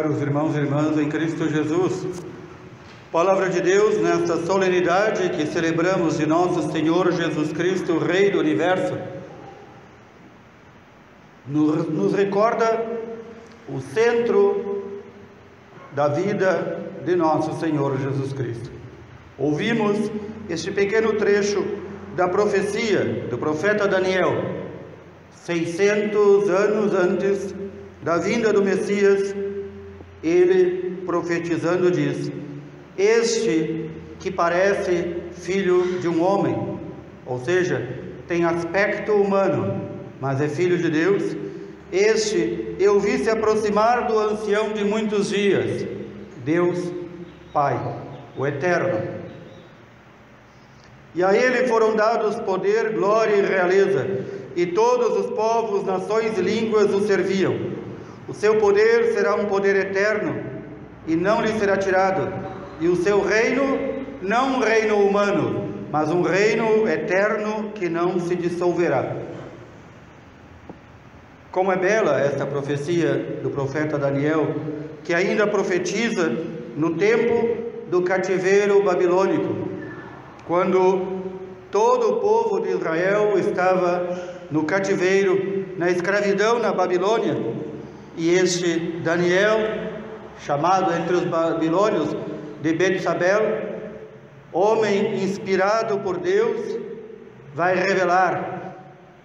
Caros irmãos e irmãs em Cristo Jesus, Palavra de Deus nesta solenidade que celebramos de nosso Senhor Jesus Cristo, Rei do Universo, nos recorda o centro da vida de nosso Senhor Jesus Cristo. Ouvimos este pequeno trecho da profecia do profeta Daniel, 600 anos antes da vinda do Messias, ele profetizando diz: Este que parece filho de um homem, ou seja, tem aspecto humano, mas é filho de Deus, este eu vi se aproximar do ancião de muitos dias, Deus Pai, o Eterno. E a ele foram dados poder, glória e realeza, e todos os povos, nações e línguas o serviam. O seu poder será um poder eterno e não lhe será tirado, e o seu reino não um reino humano, mas um reino eterno que não se dissolverá. Como é bela esta profecia do profeta Daniel, que ainda profetiza no tempo do cativeiro babilônico, quando todo o povo de Israel estava no cativeiro, na escravidão na Babilônia, e este Daniel, chamado entre os babilônios de Betsabel, homem inspirado por Deus, vai revelar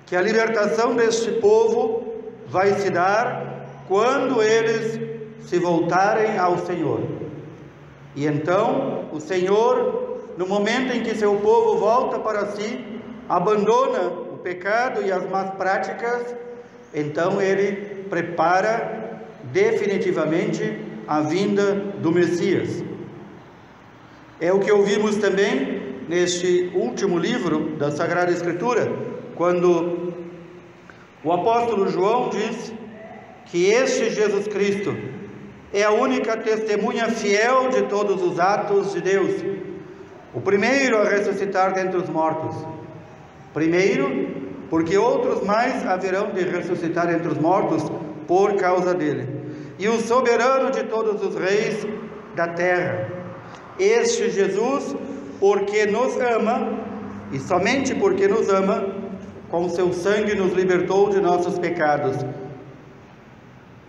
que a libertação deste povo vai se dar quando eles se voltarem ao Senhor. E então o Senhor, no momento em que seu povo volta para si, abandona pecado e as más práticas, então ele prepara definitivamente a vinda do Messias. É o que ouvimos também neste último livro da Sagrada Escritura, quando o apóstolo João diz que este Jesus Cristo é a única testemunha fiel de todos os atos de Deus, o primeiro a ressuscitar dentre os mortos. Primeiro, porque outros mais haverão de ressuscitar entre os mortos por causa dele. E o soberano de todos os reis da terra. Este Jesus, porque nos ama, e somente porque nos ama, com seu sangue nos libertou de nossos pecados.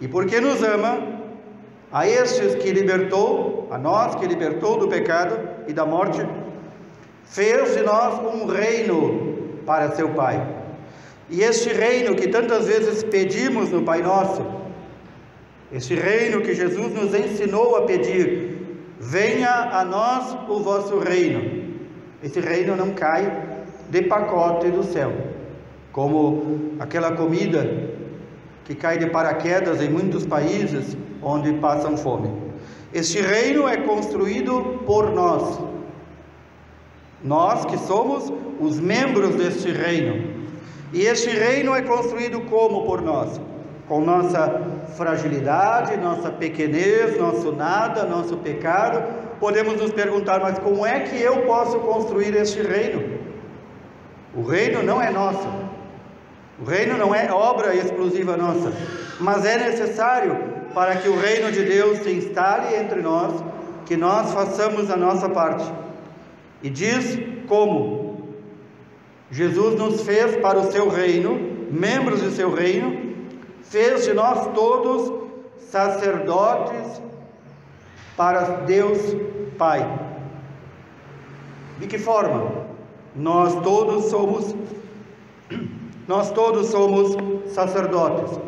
E porque nos ama, a estes que libertou, a nós que libertou do pecado e da morte, fez de nós um reino para seu Pai. E este reino que tantas vezes pedimos no Pai Nosso, este reino que Jesus nos ensinou a pedir, venha a nós o vosso reino. Esse reino não cai de pacote do céu, como aquela comida que cai de paraquedas em muitos países onde passam fome. Este reino é construído por nós, nós que somos os membros deste reino. E este reino é construído como por nós? Com nossa fragilidade, nossa pequenez, nosso nada, nosso pecado. Podemos nos perguntar, mas como é que eu posso construir este reino? O reino não é nosso. O reino não é obra exclusiva nossa, mas é necessário para que o reino de Deus se instale entre nós, que nós façamos a nossa parte. E diz como Jesus nos fez para o seu reino, membros do seu reino, fez de nós todos sacerdotes para Deus Pai. De que forma? Nós todos somos nós todos somos sacerdotes.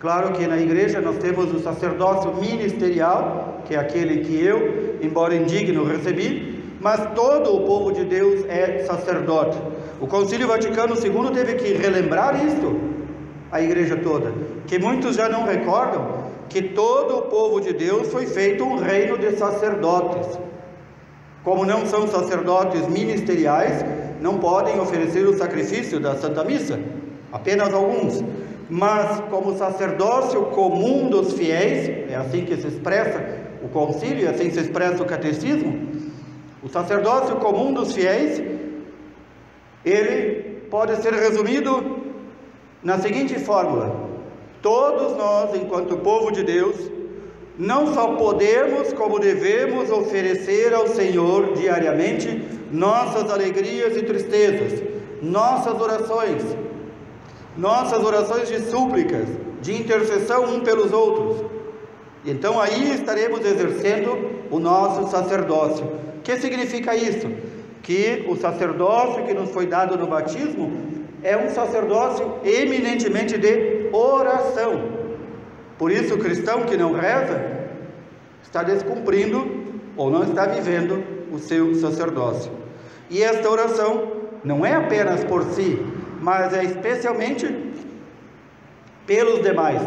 Claro que na igreja nós temos o sacerdócio ministerial, que é aquele que eu, embora indigno, recebi, mas todo o povo de Deus é sacerdote. O Concílio Vaticano II teve que relembrar isto, a igreja toda, que muitos já não recordam que todo o povo de Deus foi feito um reino de sacerdotes. Como não são sacerdotes ministeriais, não podem oferecer o sacrifício da Santa Missa, apenas alguns. Mas, como sacerdócio comum dos fiéis, é assim que se expressa o concílio, é assim se expressa o catecismo, o sacerdócio comum dos fiéis, ele pode ser resumido na seguinte fórmula: todos nós, enquanto povo de Deus, não só podemos, como devemos oferecer ao Senhor diariamente nossas alegrias e tristezas, nossas orações, nossas orações de súplicas, de intercessão um pelos outros. Então aí estaremos exercendo o nosso sacerdócio. O que significa isso? Que o sacerdócio que nos foi dado no batismo é um sacerdócio eminentemente de oração. Por isso, o cristão que não reza está descumprindo ou não está vivendo o seu sacerdócio. E esta oração não é apenas por si, mas é especialmente pelos demais.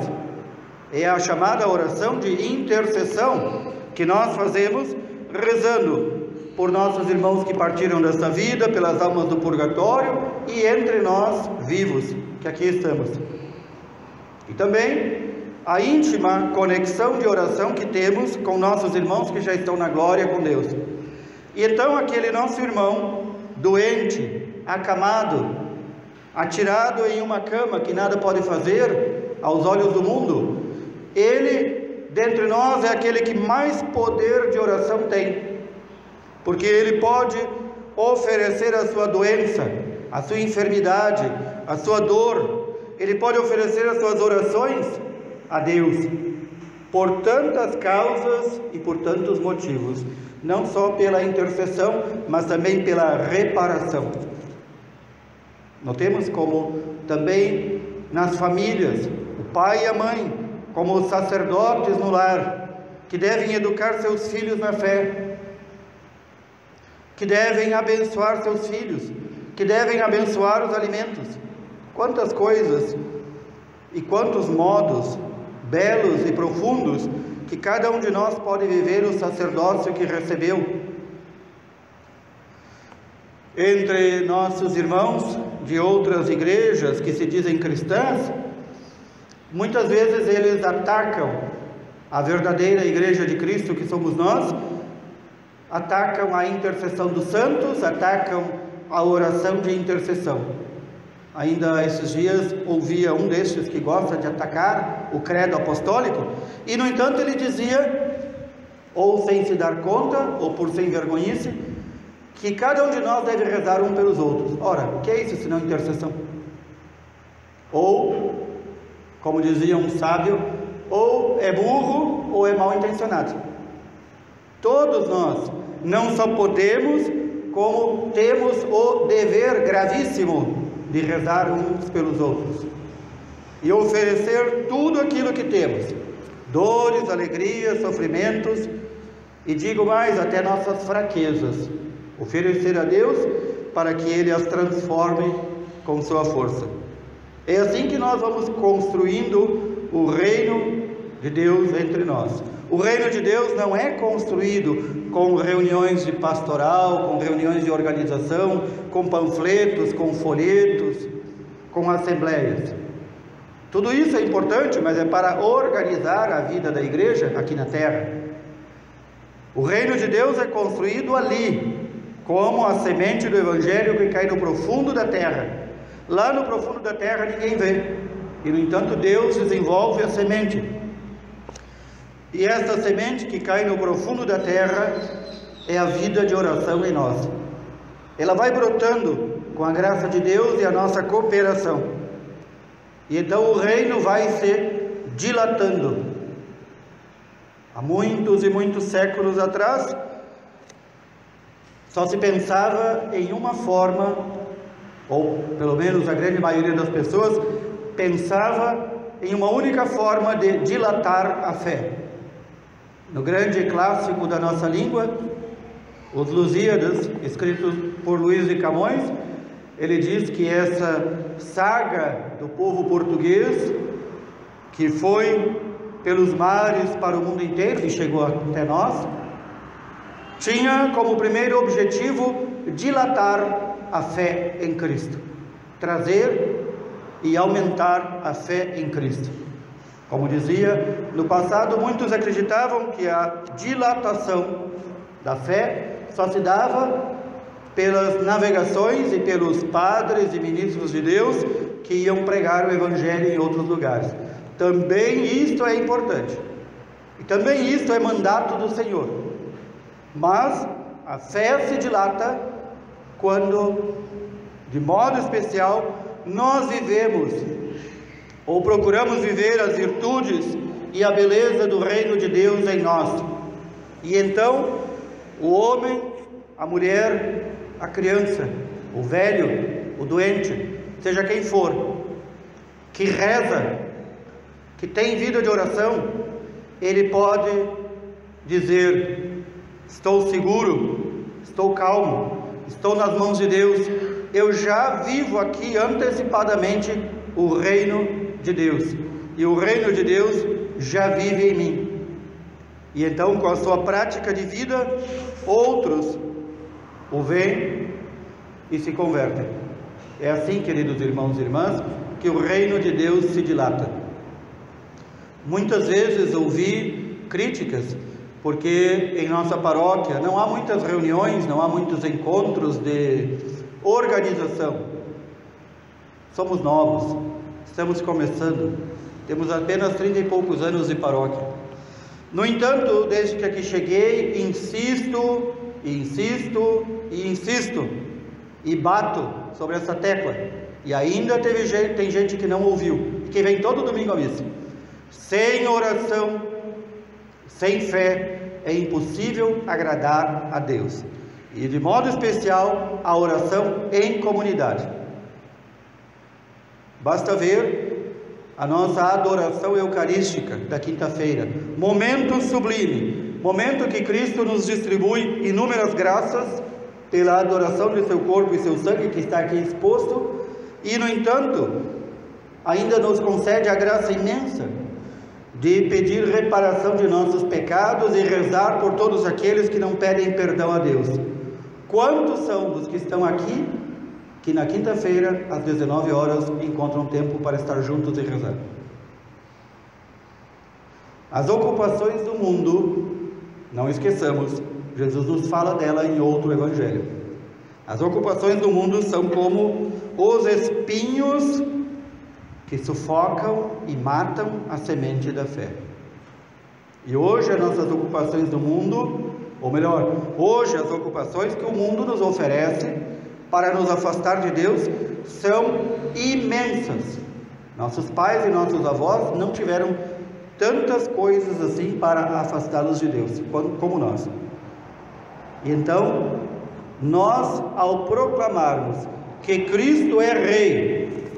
É a chamada oração de intercessão que nós fazemos rezando por nossos irmãos que partiram desta vida, pelas almas do purgatório e entre nós vivos, que aqui estamos. E também a íntima conexão de oração que temos com nossos irmãos que já estão na glória com Deus. E então aquele nosso irmão doente, acamado, atirado em uma cama que nada pode fazer aos olhos do mundo, ele dentre nós é aquele que mais poder de oração tem porque ele pode oferecer a sua doença, a sua enfermidade, a sua dor, ele pode oferecer as suas orações a Deus, por tantas causas e por tantos motivos, não só pela intercessão, mas também pela reparação. Notemos como também nas famílias, o pai e a mãe, como os sacerdotes no lar, que devem educar seus filhos na fé, que devem abençoar seus filhos, que devem abençoar os alimentos. Quantas coisas e quantos modos belos e profundos que cada um de nós pode viver o sacerdócio que recebeu. Entre nossos irmãos de outras igrejas que se dizem cristãs, muitas vezes eles atacam a verdadeira igreja de Cristo que somos nós atacam a intercessão dos santos, atacam a oração de intercessão. Ainda esses dias ouvia um destes que gosta de atacar o credo apostólico, e no entanto ele dizia, ou sem se dar conta, ou por sem vergonhice, que cada um de nós deve rezar um pelos outros. Ora, o que é isso senão intercessão? Ou, como dizia um sábio, ou é burro ou é mal intencionado. Todos nós não só podemos, como temos o dever gravíssimo de rezar uns pelos outros e oferecer tudo aquilo que temos: dores, alegrias, sofrimentos e digo mais, até nossas fraquezas. Oferecer a Deus para que Ele as transforme com Sua força. É assim que nós vamos construindo o reino de Deus entre nós. O reino de Deus não é construído com reuniões de pastoral, com reuniões de organização, com panfletos, com folhetos, com assembleias. Tudo isso é importante, mas é para organizar a vida da igreja aqui na terra. O reino de Deus é construído ali, como a semente do evangelho que cai no profundo da terra. Lá no profundo da terra ninguém vê, e no entanto Deus desenvolve a semente. E esta semente que cai no profundo da terra é a vida de oração em nós. Ela vai brotando com a graça de Deus e a nossa cooperação. E então o reino vai se dilatando. Há muitos e muitos séculos atrás, só se pensava em uma forma, ou pelo menos a grande maioria das pessoas pensava em uma única forma de dilatar a fé. No grande clássico da nossa língua, Os Lusíadas, escrito por Luís de Camões, ele diz que essa saga do povo português, que foi pelos mares para o mundo inteiro e chegou até nós, tinha como primeiro objetivo dilatar a fé em Cristo, trazer e aumentar a fé em Cristo. Como dizia, no passado muitos acreditavam que a dilatação da fé só se dava pelas navegações e pelos padres e ministros de Deus que iam pregar o Evangelho em outros lugares. Também isto é importante. E também isto é mandato do Senhor. Mas a fé se dilata quando, de modo especial, nós vivemos ou procuramos viver as virtudes e a beleza do reino de Deus em nós. E então, o homem, a mulher, a criança, o velho, o doente, seja quem for, que reza, que tem vida de oração, ele pode dizer: Estou seguro, estou calmo, estou nas mãos de Deus, eu já vivo aqui antecipadamente o reino de Deus, e o reino de Deus já vive em mim. E então, com a sua prática de vida, outros o veem e se convertem. É assim, queridos irmãos e irmãs, que o reino de Deus se dilata. Muitas vezes ouvi críticas, porque em nossa paróquia não há muitas reuniões, não há muitos encontros de organização. Somos novos, estamos começando, temos apenas trinta e poucos anos de paróquia. No entanto, desde que aqui cheguei, insisto, insisto e insisto e bato sobre essa tecla. E ainda teve gente, tem gente que não ouviu, que vem todo domingo à missa. Sem oração, sem fé, é impossível agradar a Deus. E de modo especial, a oração em comunidade. Basta ver a nossa adoração eucarística da quinta-feira. Momento sublime, momento que Cristo nos distribui inúmeras graças pela adoração de seu corpo e seu sangue que está aqui exposto, e no entanto, ainda nos concede a graça imensa de pedir reparação de nossos pecados e rezar por todos aqueles que não pedem perdão a Deus. Quantos são dos que estão aqui que na quinta-feira, às 19 horas, encontram tempo para estar juntos e rezar. As ocupações do mundo, não esqueçamos, Jesus nos fala dela em outro evangelho. As ocupações do mundo são como os espinhos que sufocam e matam a semente da fé. E hoje as nossas ocupações do mundo, ou melhor, hoje as ocupações que o mundo nos oferece, para nos afastar de Deus são imensas. Nossos pais e nossos avós não tiveram tantas coisas assim para afastá-los de Deus como nós. Então, nós, ao proclamarmos que Cristo é Rei,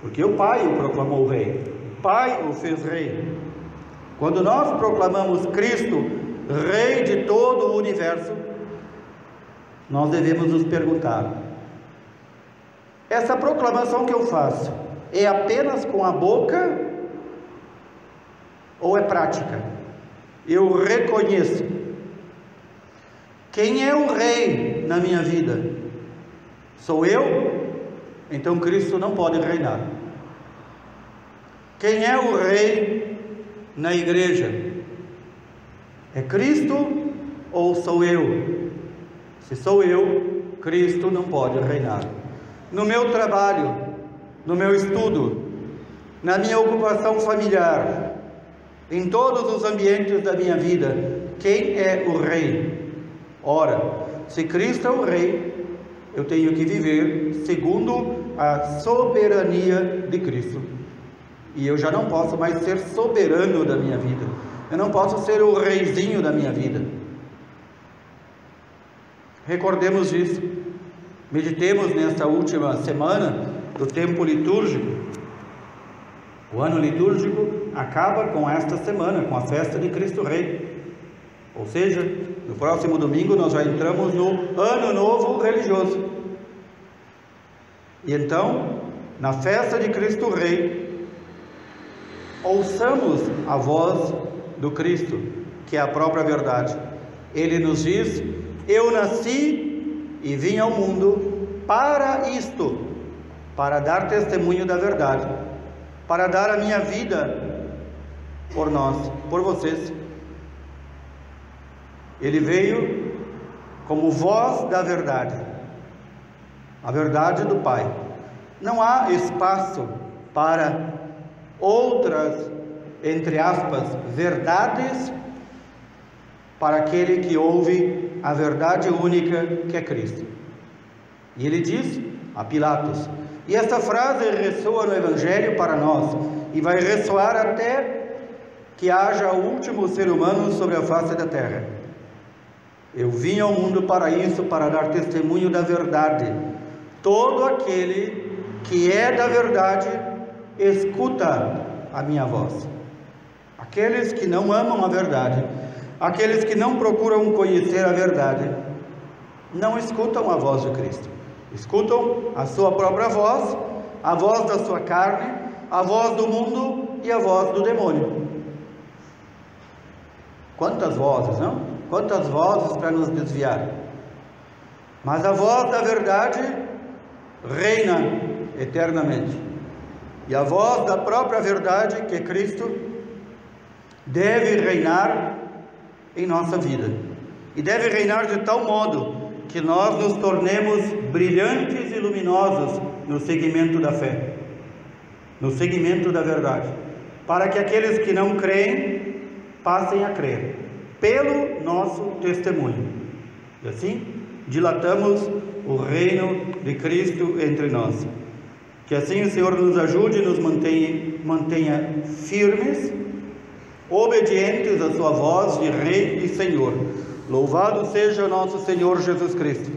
porque o Pai o proclamou Rei, o Pai o fez Rei. Quando nós proclamamos Cristo Rei de todo o universo, nós devemos nos perguntar: essa proclamação que eu faço é apenas com a boca ou é prática? Eu reconheço quem é o rei na minha vida? Sou eu? Então Cristo não pode reinar. Quem é o rei na igreja? É Cristo ou sou eu? Se sou eu, Cristo não pode reinar no meu trabalho, no meu estudo, na minha ocupação familiar, em todos os ambientes da minha vida, quem é o Rei? Ora, se Cristo é o Rei, eu tenho que viver segundo a soberania de Cristo. E eu já não posso mais ser soberano da minha vida. Eu não posso ser o reizinho da minha vida. Recordemos disso. Meditemos nesta última semana do tempo litúrgico. O ano litúrgico acaba com esta semana, com a festa de Cristo Rei. Ou seja, no próximo domingo nós já entramos no Ano Novo Religioso. E então, na festa de Cristo Rei, ouçamos a voz do Cristo, que é a própria verdade. Ele nos diz: Eu nasci e vim ao mundo para isto, para dar testemunho da verdade, para dar a minha vida por nós, por vocês. Ele veio como voz da verdade, a verdade do Pai. Não há espaço para outras, entre aspas, verdades para aquele que ouve a verdade única que é Cristo. E ele diz a Pilatos, e esta frase ressoa no Evangelho para nós e vai ressoar até que haja o último ser humano sobre a face da terra. Eu vim ao mundo para isso, para dar testemunho da verdade. Todo aquele que é da verdade escuta a minha voz. Aqueles que não amam a verdade, aqueles que não procuram conhecer a verdade, não escutam a voz de Cristo. Escutam a sua própria voz, a voz da sua carne, a voz do mundo e a voz do demônio. Quantas vozes, não? Quantas vozes para nos desviar. Mas a voz da verdade reina eternamente. E a voz da própria verdade, que é Cristo, deve reinar em nossa vida. E deve reinar de tal modo que nós nos tornemos brilhantes e luminosos no seguimento da fé, no seguimento da verdade, para que aqueles que não creem passem a crer, pelo nosso testemunho. E assim, dilatamos o reino de Cristo entre nós. Que assim o Senhor nos ajude e nos mantenha, mantenha firmes, obedientes à Sua voz de Rei e Senhor Louvado seja nosso Senhor Jesus Cristo.